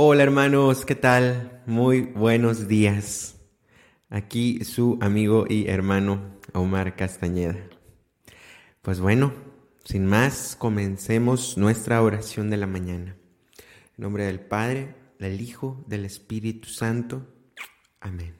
Hola hermanos, ¿qué tal? Muy buenos días. Aquí su amigo y hermano Omar Castañeda. Pues bueno, sin más, comencemos nuestra oración de la mañana. En nombre del Padre, del Hijo, del Espíritu Santo. Amén.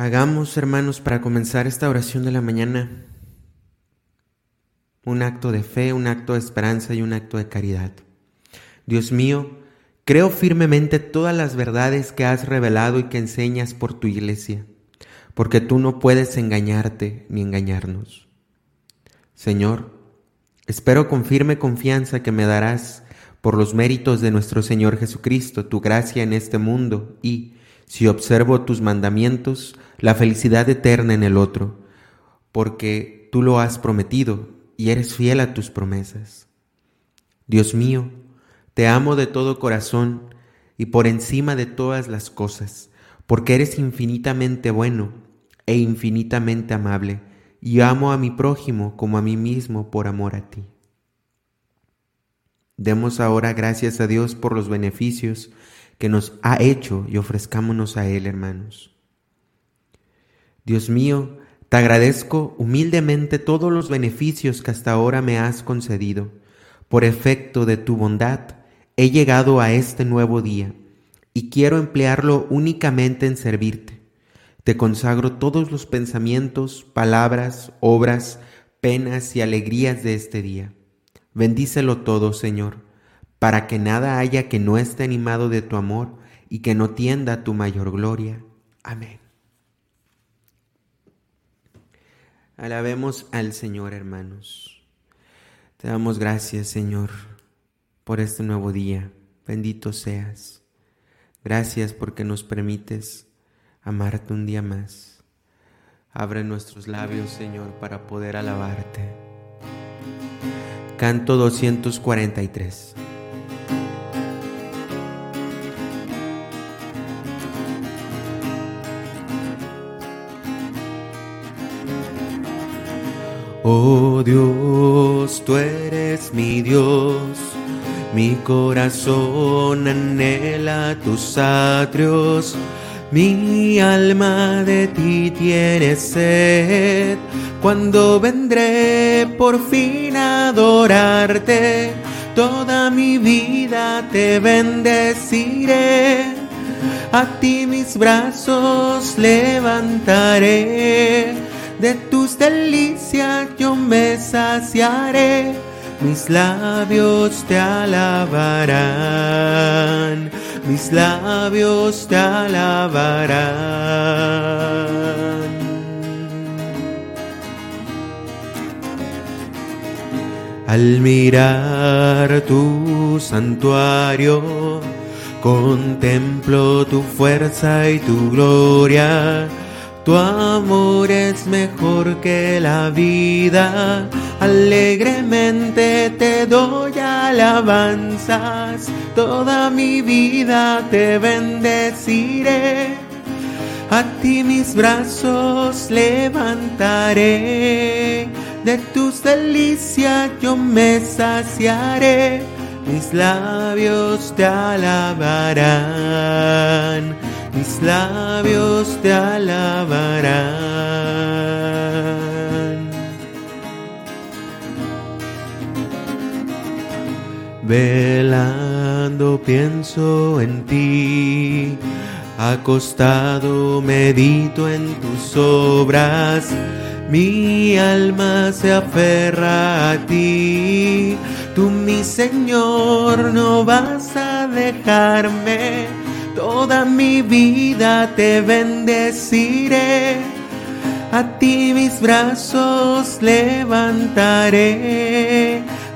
Hagamos, hermanos, para comenzar esta oración de la mañana, un acto de fe, un acto de esperanza y un acto de caridad. Dios mío, creo firmemente todas las verdades que has revelado y que enseñas por tu iglesia, porque tú no puedes engañarte ni engañarnos. Señor, espero con firme confianza que me darás, por los méritos de nuestro Señor Jesucristo, tu gracia en este mundo y, si observo tus mandamientos, la felicidad eterna en el otro, porque tú lo has prometido y eres fiel a tus promesas. Dios mío, te amo de todo corazón y por encima de todas las cosas, porque eres infinitamente bueno e infinitamente amable, y amo a mi prójimo como a mí mismo por amor a ti. Demos ahora gracias a Dios por los beneficios que nos ha hecho y ofrezcámonos a Él, hermanos. Dios mío, te agradezco humildemente todos los beneficios que hasta ahora me has concedido. Por efecto de tu bondad, he llegado a este nuevo día y quiero emplearlo únicamente en servirte. Te consagro todos los pensamientos, palabras, obras, penas y alegrías de este día. Bendícelo todo, Señor, para que nada haya que no esté animado de tu amor y que no tienda a tu mayor gloria. Amén. Alabemos al Señor, hermanos. Te damos gracias, Señor, por este nuevo día. Bendito seas. Gracias porque nos permites amarte un día más. Abre nuestros labios, Señor, para poder alabarte. Canto 243. Oh Dios, tú eres mi Dios, mi corazón anhela tus atrios, mi alma de ti tiene sed. Cuando vendré por fin a adorarte, toda mi vida te bendeciré. A ti mis brazos levantaré de tus delicias yo me saciaré, mis labios te alabarán, mis labios te alabarán. Al mirar tu santuario, contemplo tu fuerza y tu gloria tu amor es mejor que la vida, alegremente te doy alabanzas, toda mi vida te bendeciré, a ti mis brazos levantaré, de tus delicias yo me saciaré, mis labios te alabarán mis labios te alabarán. Velando pienso en ti, acostado medito en tus obras, mi alma se aferra a ti, tú mi Señor no vas a dejarme Toda mi vida te bendeciré, a ti mis brazos levantaré,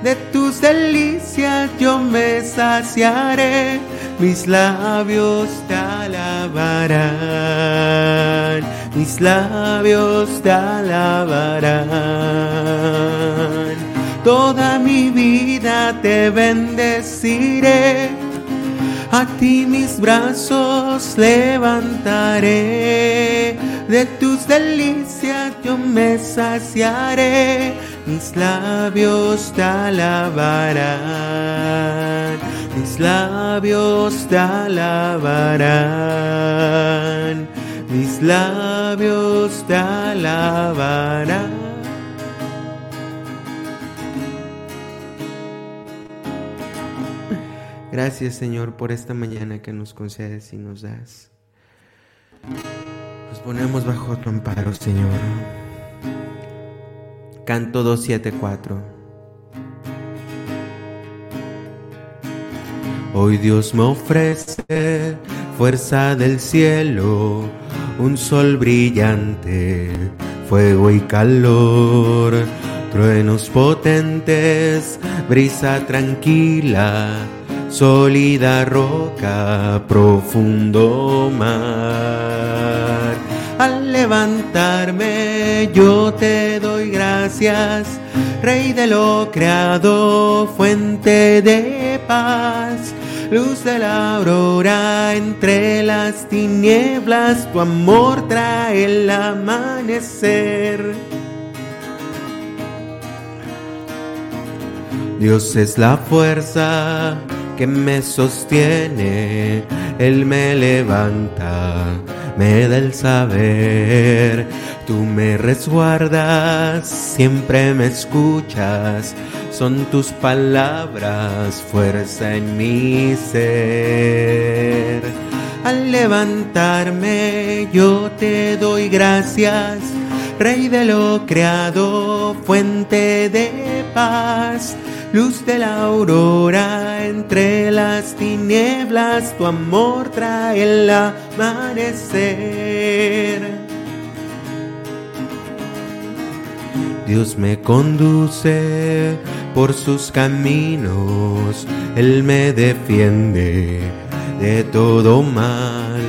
de tus delicias yo me saciaré, mis labios te alabarán, mis labios te alabarán. Toda mi vida te bendeciré a ti mis brazos levantaré, de tus delicias yo me saciaré, mis labios te alabarán, mis labios te alabarán, mis labios te alabarán. Gracias Señor por esta mañana que nos concedes y nos das. Nos ponemos bajo tu amparo, Señor. Canto 274. Hoy Dios me ofrece fuerza del cielo, un sol brillante, fuego y calor, truenos potentes, brisa tranquila sólida roca, profundo mar. Al levantarme yo te doy gracias, Rey de lo creado, fuente de paz. Luz de la aurora entre las tinieblas, tu amor trae el amanecer. Dios es la fuerza que me sostiene, Él me levanta, me da el saber. Tú me resguardas, siempre me escuchas, son tus palabras, fuerza en mi ser. Al levantarme yo te doy gracias, Rey de lo creado, fuente de paz luz de la aurora entre las tinieblas, tu amor trae el amanecer. Dios me conduce por sus caminos, Él me defiende de todo mal.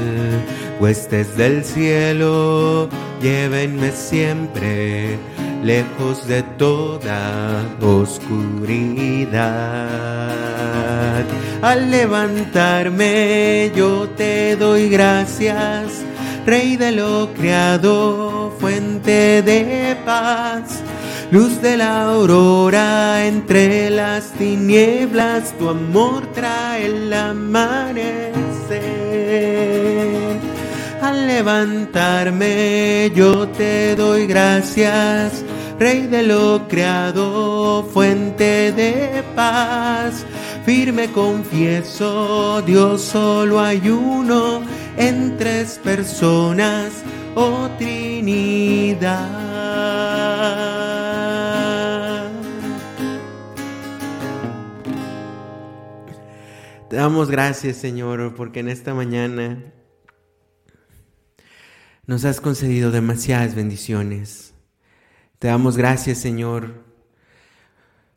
Huestes del cielo, llévenme siempre lejos de toda oscuridad. Al levantarme yo te doy gracias, Rey de lo creado, fuente de paz. Luz de la aurora entre las tinieblas, tu amor trae el amanecer. Al levantarme yo te doy gracias, Rey de lo creado, fuente de paz. Firme confieso, Dios solo hay uno en tres personas, oh Trinidad. Te damos gracias, Señor, porque en esta mañana nos has concedido demasiadas bendiciones. Te damos gracias, Señor,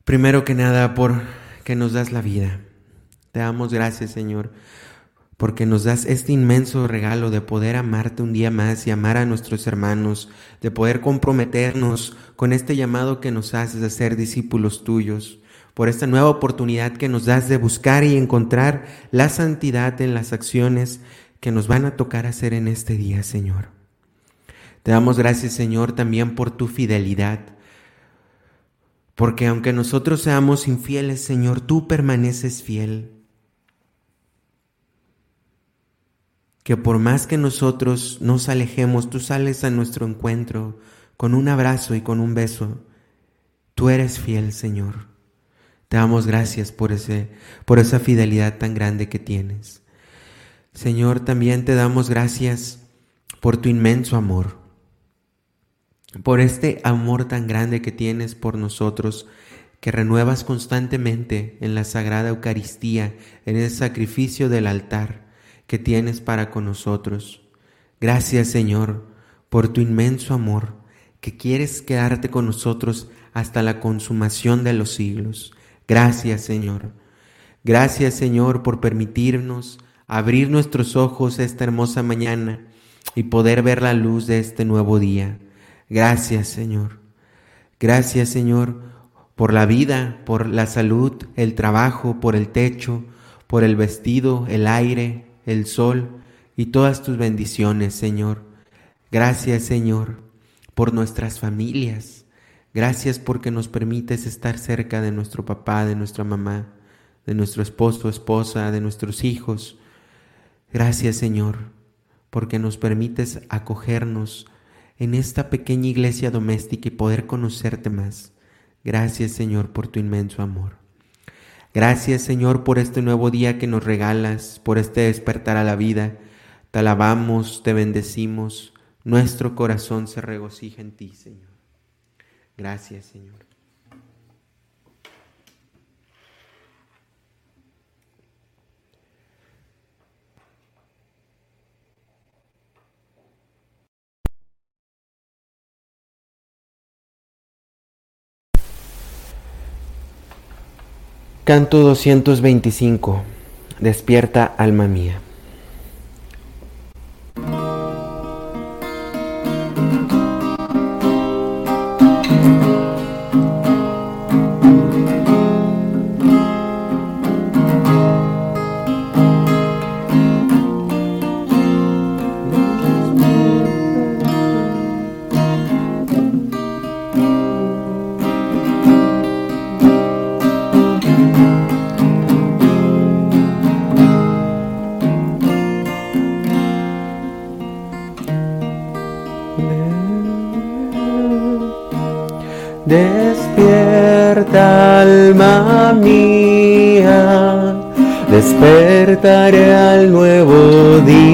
primero que nada por que nos das la vida. Te damos gracias, Señor, porque nos das este inmenso regalo de poder amarte un día más y amar a nuestros hermanos, de poder comprometernos con este llamado que nos haces de ser discípulos tuyos, por esta nueva oportunidad que nos das de buscar y encontrar la santidad en las acciones que nos van a tocar hacer en este día, Señor. Te damos gracias, Señor, también por tu fidelidad. Porque aunque nosotros seamos infieles, Señor, tú permaneces fiel. Que por más que nosotros nos alejemos, tú sales a nuestro encuentro con un abrazo y con un beso. Tú eres fiel, Señor. Te damos gracias por, ese, por esa fidelidad tan grande que tienes. Señor, también te damos gracias por tu inmenso amor por este amor tan grande que tienes por nosotros, que renuevas constantemente en la Sagrada Eucaristía, en el sacrificio del altar que tienes para con nosotros. Gracias Señor por tu inmenso amor, que quieres quedarte con nosotros hasta la consumación de los siglos. Gracias Señor. Gracias Señor por permitirnos abrir nuestros ojos esta hermosa mañana y poder ver la luz de este nuevo día. Gracias, Señor. Gracias, Señor, por la vida, por la salud, el trabajo, por el techo, por el vestido, el aire, el sol y todas tus bendiciones, Señor. Gracias Señor por nuestras familias. Gracias porque nos permites estar cerca de nuestro papá, de nuestra mamá, de nuestro esposo, esposa, de nuestros hijos. Gracias Señor porque nos permites acogernos en esta pequeña iglesia doméstica y poder conocerte más. Gracias Señor por tu inmenso amor. Gracias Señor por este nuevo día que nos regalas, por este despertar a la vida. Te alabamos, te bendecimos. Nuestro corazón se regocija en ti, Señor. Gracias, Señor. Canto 225. Despierta, alma mía. Despertaré al nuevo día.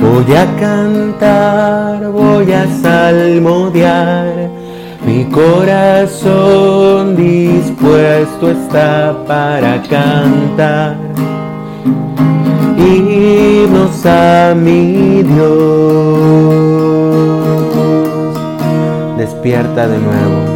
Voy a cantar, voy a salmodiar, mi corazón dispuesto está para cantar himnos a mi Dios despierta de nuevo.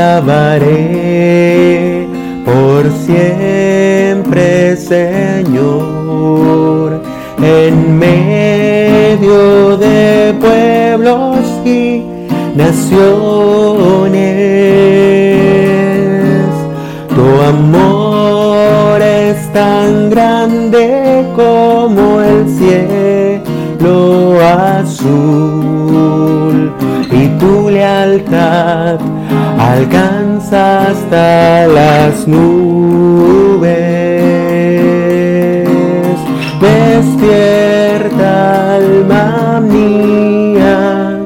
Alabaré por siempre, Señor, en medio de pueblos y naciones. Tu amor es tan grande como el cielo azul alcanza hasta las nubes. Despierta alma mía,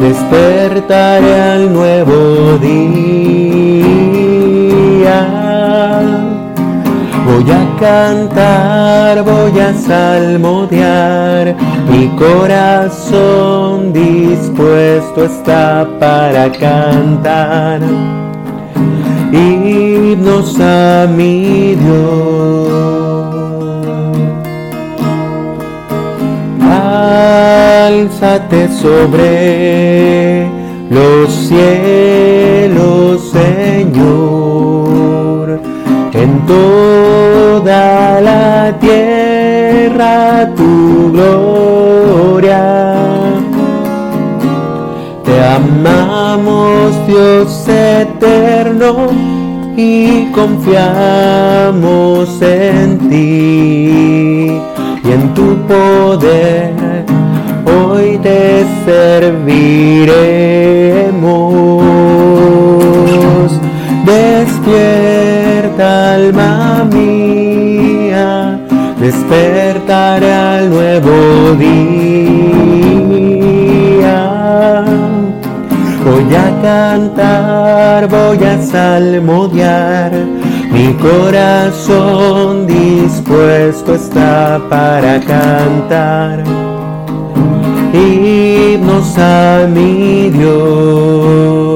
despertaré al nuevo día cantar, voy a salmodiar, mi corazón dispuesto está para cantar. Himnos a mi Dios. Álzate sobre los cielos, Señor, en toda la tierra tu gloria. Te amamos Dios eterno y confiamos en ti y en tu poder. Hoy te serviremos. Despierta alma mía, despertaré al nuevo día. Voy a cantar, voy a salmodiar, mi corazón dispuesto está para cantar. Himnos a mi Dios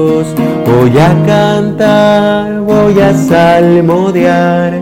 Voy a cantar, voy a salmodiar,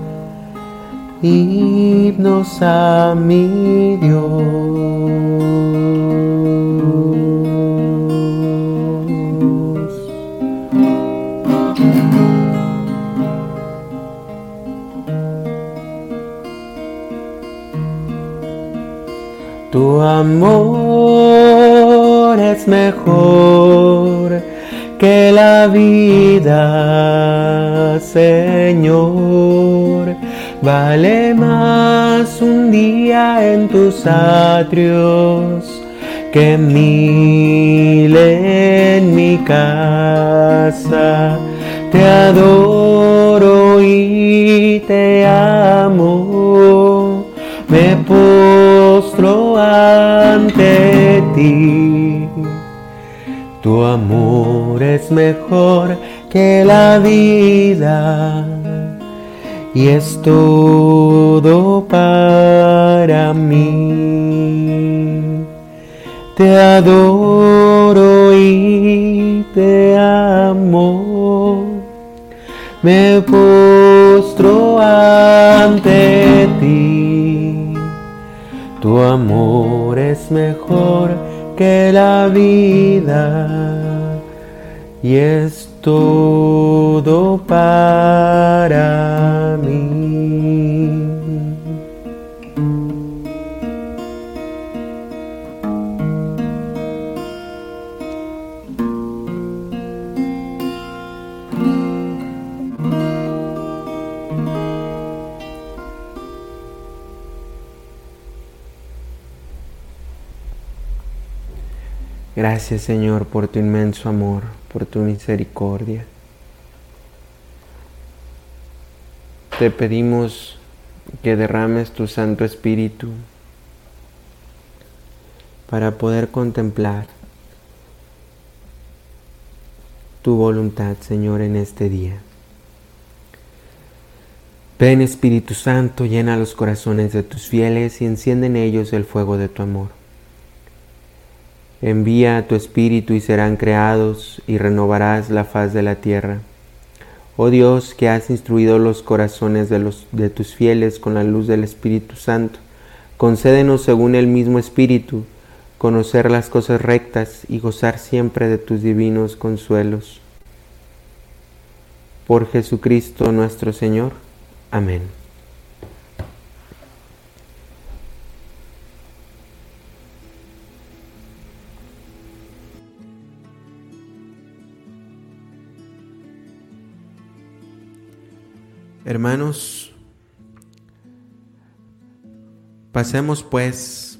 himnos a mi Dios. Tu amor es mejor que la vida, Señor. Vale más un día en tus atrios que mil en mi casa. Te adoro y te amo. Me ante ti. Tu amor es mejor que la vida y es todo para mí. Te adoro y te amo. Me postro ante ti. Tu amor es mejor que la vida y es todo para Gracias Señor por tu inmenso amor, por tu misericordia. Te pedimos que derrames tu Santo Espíritu para poder contemplar tu voluntad, Señor, en este día. Ven Espíritu Santo, llena los corazones de tus fieles y enciende en ellos el fuego de tu amor. Envía tu Espíritu y serán creados y renovarás la faz de la tierra. Oh Dios, que has instruido los corazones de, los, de tus fieles con la luz del Espíritu Santo, concédenos según el mismo Espíritu conocer las cosas rectas y gozar siempre de tus divinos consuelos. Por Jesucristo nuestro Señor. Amén. Hermanos, pasemos pues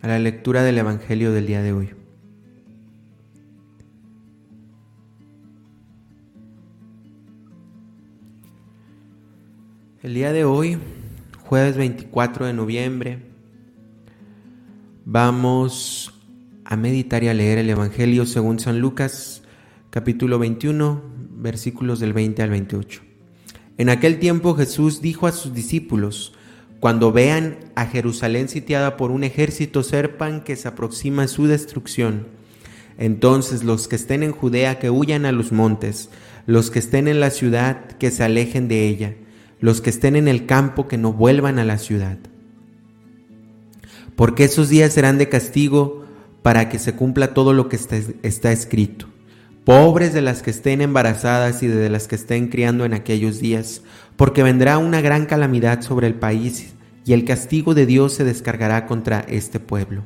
a la lectura del Evangelio del día de hoy. El día de hoy, jueves 24 de noviembre, vamos a meditar y a leer el Evangelio según San Lucas, capítulo 21, versículos del 20 al 28. En aquel tiempo Jesús dijo a sus discípulos, cuando vean a Jerusalén sitiada por un ejército, serpan que se aproxima su destrucción. Entonces los que estén en Judea que huyan a los montes, los que estén en la ciudad que se alejen de ella, los que estén en el campo que no vuelvan a la ciudad. Porque esos días serán de castigo para que se cumpla todo lo que está escrito. Pobres de las que estén embarazadas y de las que estén criando en aquellos días, porque vendrá una gran calamidad sobre el país y el castigo de Dios se descargará contra este pueblo.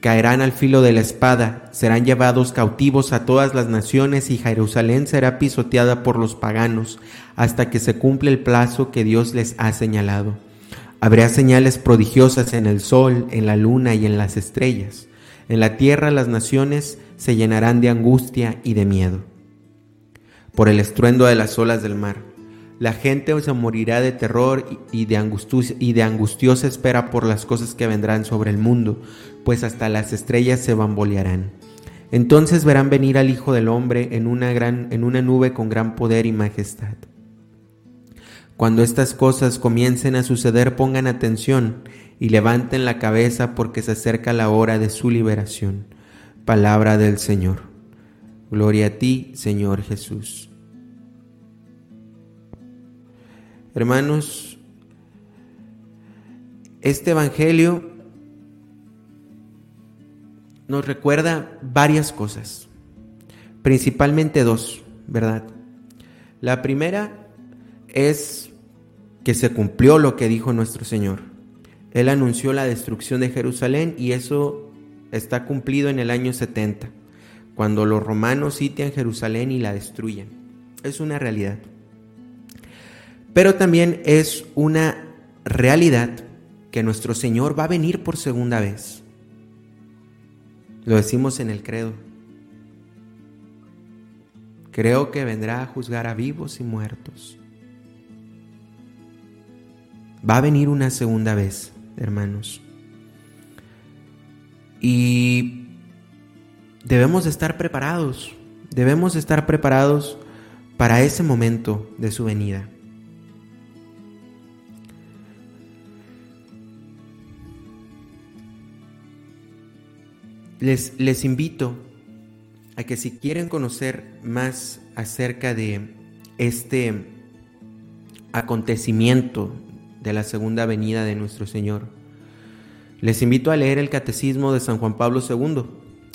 Caerán al filo de la espada, serán llevados cautivos a todas las naciones y Jerusalén será pisoteada por los paganos hasta que se cumple el plazo que Dios les ha señalado. Habrá señales prodigiosas en el sol, en la luna y en las estrellas en la tierra las naciones se llenarán de angustia y de miedo. por el estruendo de las olas del mar. La gente se morirá de terror y de, y angustiosa espera por las cosas que vendrán sobre el mundo, pues hasta las estrellas se bambolearán. Entonces verán venir al Hijo del Hombre en una, gran, en una nube con gran poder y majestad. Cuando estas cosas comiencen a suceder, pongan atención y levanten la cabeza porque se acerca la hora de su liberación. Palabra del Señor. Gloria a ti, Señor Jesús. Hermanos, este Evangelio nos recuerda varias cosas, principalmente dos, ¿verdad? La primera es que se cumplió lo que dijo nuestro Señor. Él anunció la destrucción de Jerusalén y eso está cumplido en el año 70, cuando los romanos sitian Jerusalén y la destruyen. Es una realidad. Pero también es una realidad que nuestro Señor va a venir por segunda vez. Lo decimos en el credo. Creo que vendrá a juzgar a vivos y muertos. Va a venir una segunda vez, hermanos. Y debemos estar preparados, debemos estar preparados para ese momento de su venida. Les, invito a que si quieren conocer más acerca de este acontecimiento de la segunda venida de nuestro Señor, les invito a leer el Catecismo de San Juan Pablo II,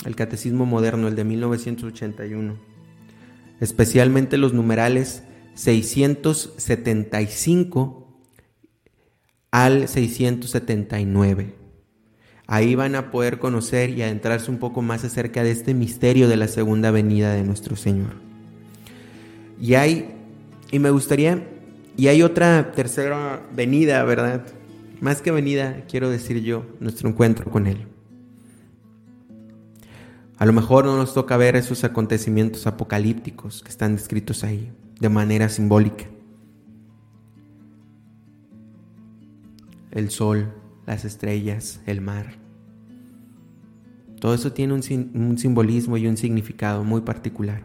el Catecismo moderno, el de 1981, especialmente los numerales 675 al 679. Ahí van a poder conocer y adentrarse un poco más acerca de este misterio de la segunda venida de nuestro Señor. Y hay, y me gustaría, y hay otra tercera venida, ¿verdad? Más que venida, quiero decir yo, nuestro encuentro con Él. A lo mejor no nos toca ver esos acontecimientos apocalípticos que están descritos ahí, de manera simbólica. El sol, las estrellas, el mar. Todo eso tiene un, simbolismo y un significado muy particular.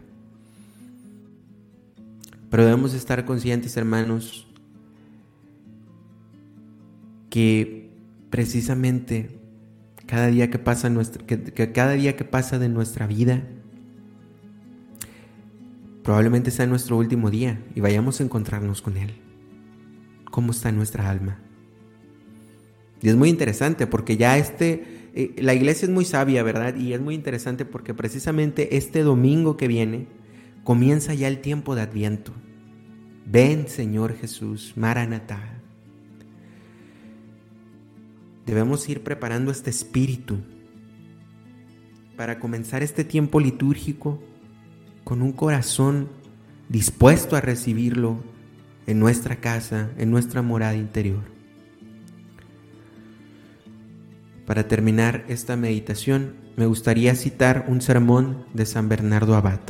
Pero debemos estar conscientes, hermanos, que precisamente cada día que pasa de nuestra vida probablemente sea nuestro último día y vayamos a encontrarnos con Él. ¿Cómo está nuestra alma? Y es muy interesante porque ya este, eh, la iglesia es muy sabia, ¿verdad? Y es muy interesante porque precisamente este domingo que viene comienza ya el tiempo de Adviento. Ven, Señor Jesús, Maranatá. Debemos ir preparando este espíritu para comenzar este tiempo litúrgico con un corazón dispuesto a recibirlo en nuestra casa, en nuestra morada interior. Para terminar esta meditación, me gustaría citar un sermón de San Bernardo Abad.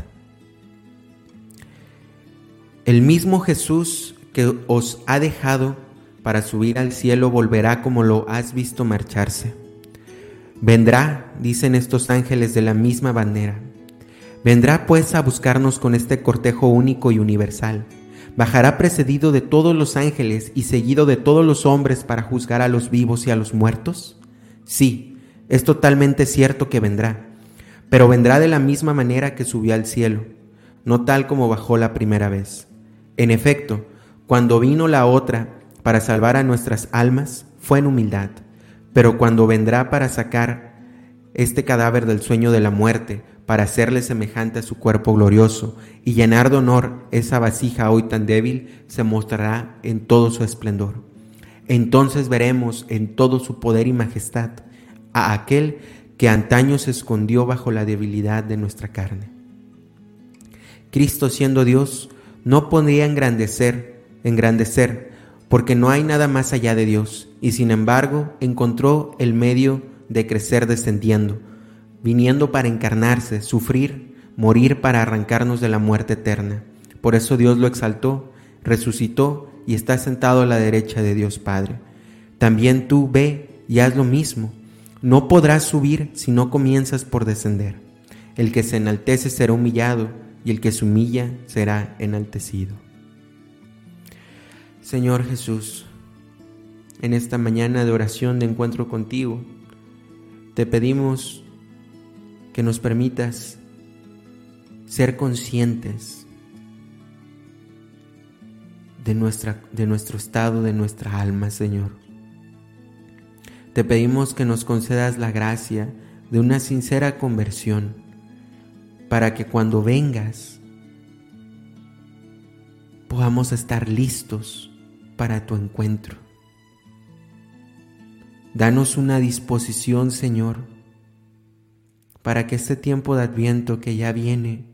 El mismo Jesús que os ha dejado para subir al cielo volverá como lo has visto marcharse. Vendrá, dicen estos ángeles de la misma bandera. Vendrá pues a buscarnos con este cortejo único y universal. Bajará precedido de todos los ángeles y seguido de todos los hombres para juzgar a los vivos y a los muertos. Sí, es totalmente cierto que vendrá, pero vendrá de la misma manera que subió al cielo, no tal como bajó la primera vez. En efecto, cuando vino la otra para salvar a nuestras almas, fue en humildad, pero cuando vendrá para sacar este cadáver del sueño de la muerte, para hacerle semejante a su cuerpo glorioso y llenar de honor esa vasija hoy tan débil, se mostrará en todo su esplendor. Entonces veremos en todo su poder y majestad a aquel que antaño se escondió bajo la debilidad de nuestra carne. Cristo siendo Dios no podría engrandecer, engrandecer, porque no hay nada más allá de Dios, y sin embargo encontró el medio de crecer descendiendo, viniendo para encarnarse, sufrir, morir para arrancarnos de la muerte eterna, Por eso Dios lo exaltó, resucitó y está sentado a la derecha de Dios Padre. También tú ve y haz lo mismo. No podrás subir si no comienzas por descender. El que se enaltece será humillado y el que se humilla será enaltecido. Señor Jesús, en esta mañana de oración de encuentro contigo, te pedimos que nos permitas ser conscientes de, nuestra, de nuestro estado, de nuestra alma, Señor. Te pedimos que nos concedas la gracia de una sincera conversión para que cuando vengas podamos estar listos para tu encuentro. Danos una disposición, Señor, para que este tiempo de adviento que ya viene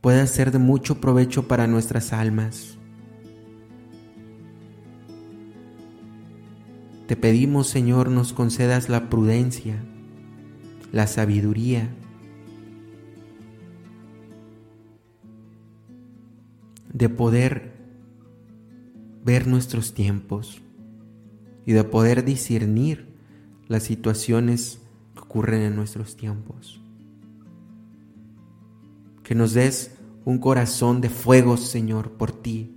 pueda ser de mucho provecho para nuestras almas. Te pedimos, Señor, nos concedas la prudencia, la sabiduría, de poder ver nuestros tiempos y de poder discernir las situaciones que ocurren en nuestros tiempos que nos des un corazón de fuego, Señor, por ti.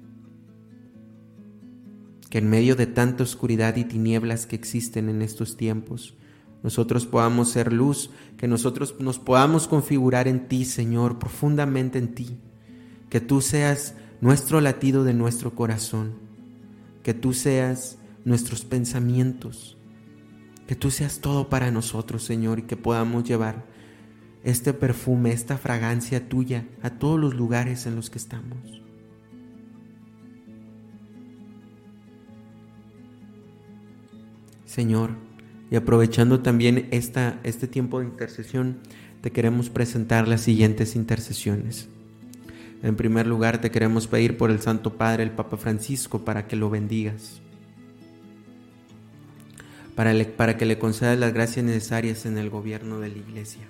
Que en medio de tanta oscuridad y tinieblas que existen en estos tiempos, nosotros podamos ser luz, que nosotros nos podamos configurar en ti, Señor, profundamente en ti. Que tú seas nuestro latido de nuestro corazón, que tú seas nuestros pensamientos, que tú seas todo para nosotros, Señor, y que podamos llevar este perfume, esta fragancia tuya a todos los lugares en los que estamos. Señor, y aprovechando también esta, este tiempo de intercesión, te queremos presentar las siguientes intercesiones. En primer lugar, te queremos pedir por el Santo Padre, el Papa Francisco, para que lo bendigas, para, para que le concedas las gracias necesarias en el gobierno de la Iglesia.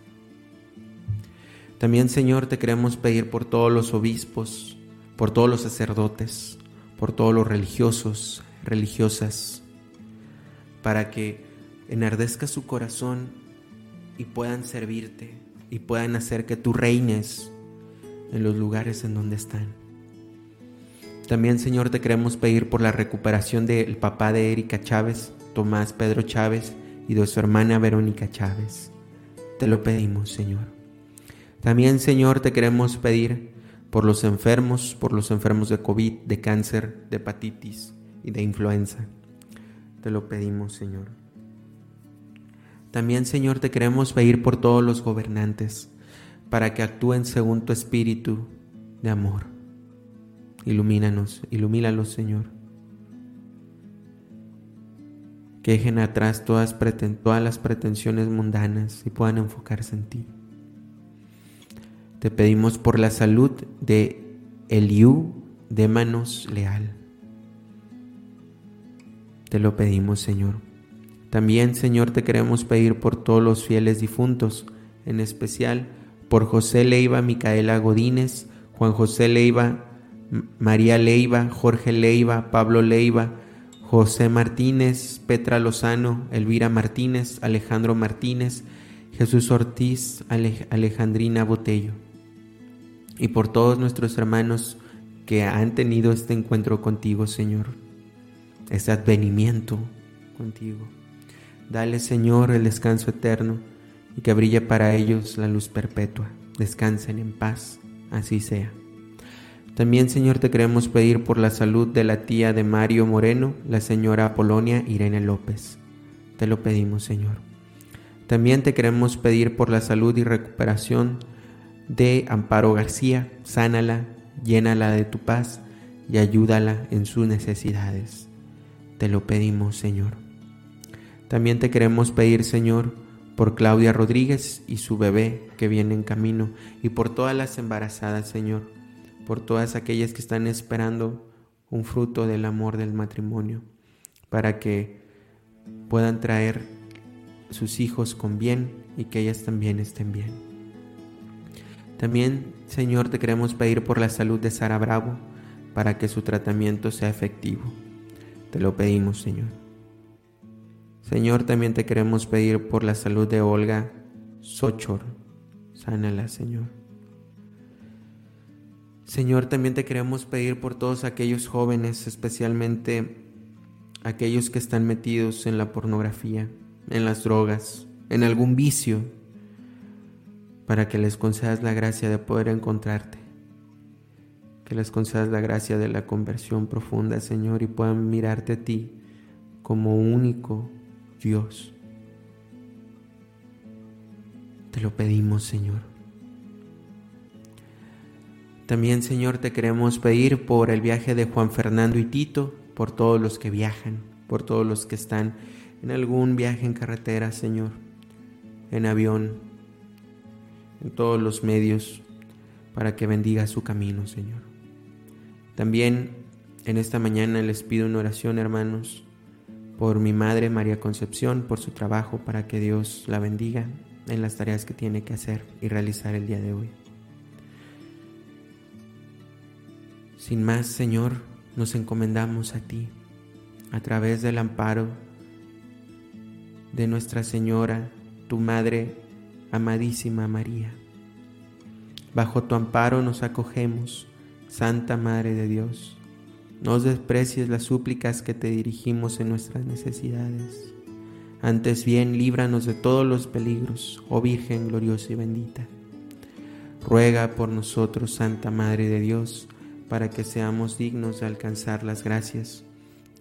También, Señor, te queremos pedir por todos los obispos, por todos los sacerdotes, por todos los religiosos, religiosas, para que enardezca su corazón y puedan servirte y puedan hacer que tú reines en los lugares en donde están. También, Señor, te queremos pedir por la recuperación del papá de Erika Chávez, Tomás Pedro Chávez, y de su hermana Verónica Chávez. Te lo pedimos, Señor. También, Señor, te queremos pedir por los enfermos, por los enfermos de COVID, de cáncer, de hepatitis y de influenza. Te lo pedimos, Señor. También, Señor, te queremos pedir por todos los gobernantes, para que actúen según tu espíritu de amor. Ilumínanos, ilumínalos, Señor. Que dejen atrás todas, todas las pretensiones mundanas y puedan enfocarse en ti. Te pedimos por la salud de Eliú de Manos Leal. Te lo pedimos, Señor. También, Señor, te queremos pedir por todos los fieles difuntos, en especial por José Leiva, Micaela Godínez, Juan José Leiva, María Leiva, Jorge Leiva, Pablo Leiva, José Martínez, Petra Lozano, Elvira Martínez, Alejandro Martínez, Jesús Ortiz, Alejandrina Botello. Y por todos nuestros hermanos que han tenido este encuentro contigo, Señor, este advenimiento contigo. Dale, Señor, el descanso eterno y que brille para ellos la luz perpetua. Descansen en paz, así sea. También, Señor, te queremos pedir por la salud de la tía de Mario Moreno, la señora Apolonia Irene López. Te lo pedimos, Señor. También te queremos pedir por la salud y recuperación de Amparo García, sánala, llénala de tu paz y ayúdala en sus necesidades. Te lo pedimos, Señor. También te queremos pedir, Señor, por Claudia Rodríguez y su bebé que viene en camino, y por todas las embarazadas, Señor, por todas aquellas que están esperando un fruto del amor del matrimonio, para que puedan traer sus hijos con bien y que ellas también estén bien. También, Señor, te queremos pedir por la salud de Sara Bravo, para que su tratamiento sea efectivo. Te lo pedimos, Señor. Señor, también te queremos pedir por la salud de Olga Sochor. Sánala, Señor. Señor, también te queremos pedir por todos aquellos jóvenes, especialmente aquellos que están metidos en la pornografía, en las drogas, en algún vicio, para que les concedas la gracia de poder encontrarte, que les concedas la gracia de la conversión profunda, Señor, y puedan mirarte a ti como único Dios. Te lo pedimos, Señor. También, Señor, te queremos pedir por el viaje de Juan Fernando y Tito, por todos los que viajan, por todos los que están en algún viaje en carretera, Señor, en avión, en todos los medios, para que bendiga su camino, Señor. También en esta mañana les pido una oración, hermanos, por mi madre María Concepción, por su trabajo, para que Dios la bendiga en las tareas que tiene que hacer y realizar el día de hoy. Sin más, Señor, nos encomendamos a ti a través del amparo de Nuestra Señora, tu Madre amadísima María. Bajo tu amparo nos acogemos, Santa Madre de Dios. No desprecies las súplicas que te dirigimos en nuestras necesidades. Antes bien, líbranos de todos los peligros, oh Virgen gloriosa y bendita. Ruega por nosotros, Santa Madre de Dios, para que seamos dignos de alcanzar las gracias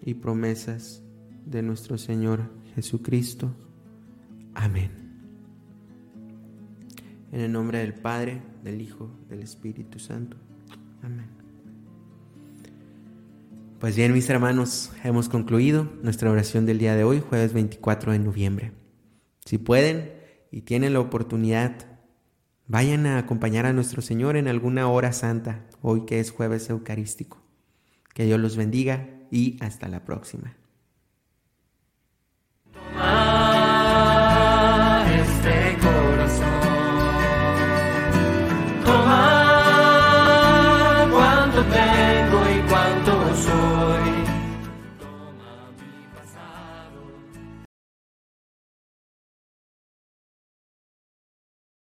y promesas de nuestro Señor Jesucristo. Amén. En el nombre del Padre, del Hijo, del Espíritu Santo. Amén. Pues bien, mis hermanos, hemos concluido nuestra oración del día de hoy, jueves 24 de noviembre. Si pueden y tienen la oportunidad, Vayan a acompañar a nuestro Señor en alguna hora santa, hoy que es jueves eucarístico. Que Dios los bendiga y hasta la próxima.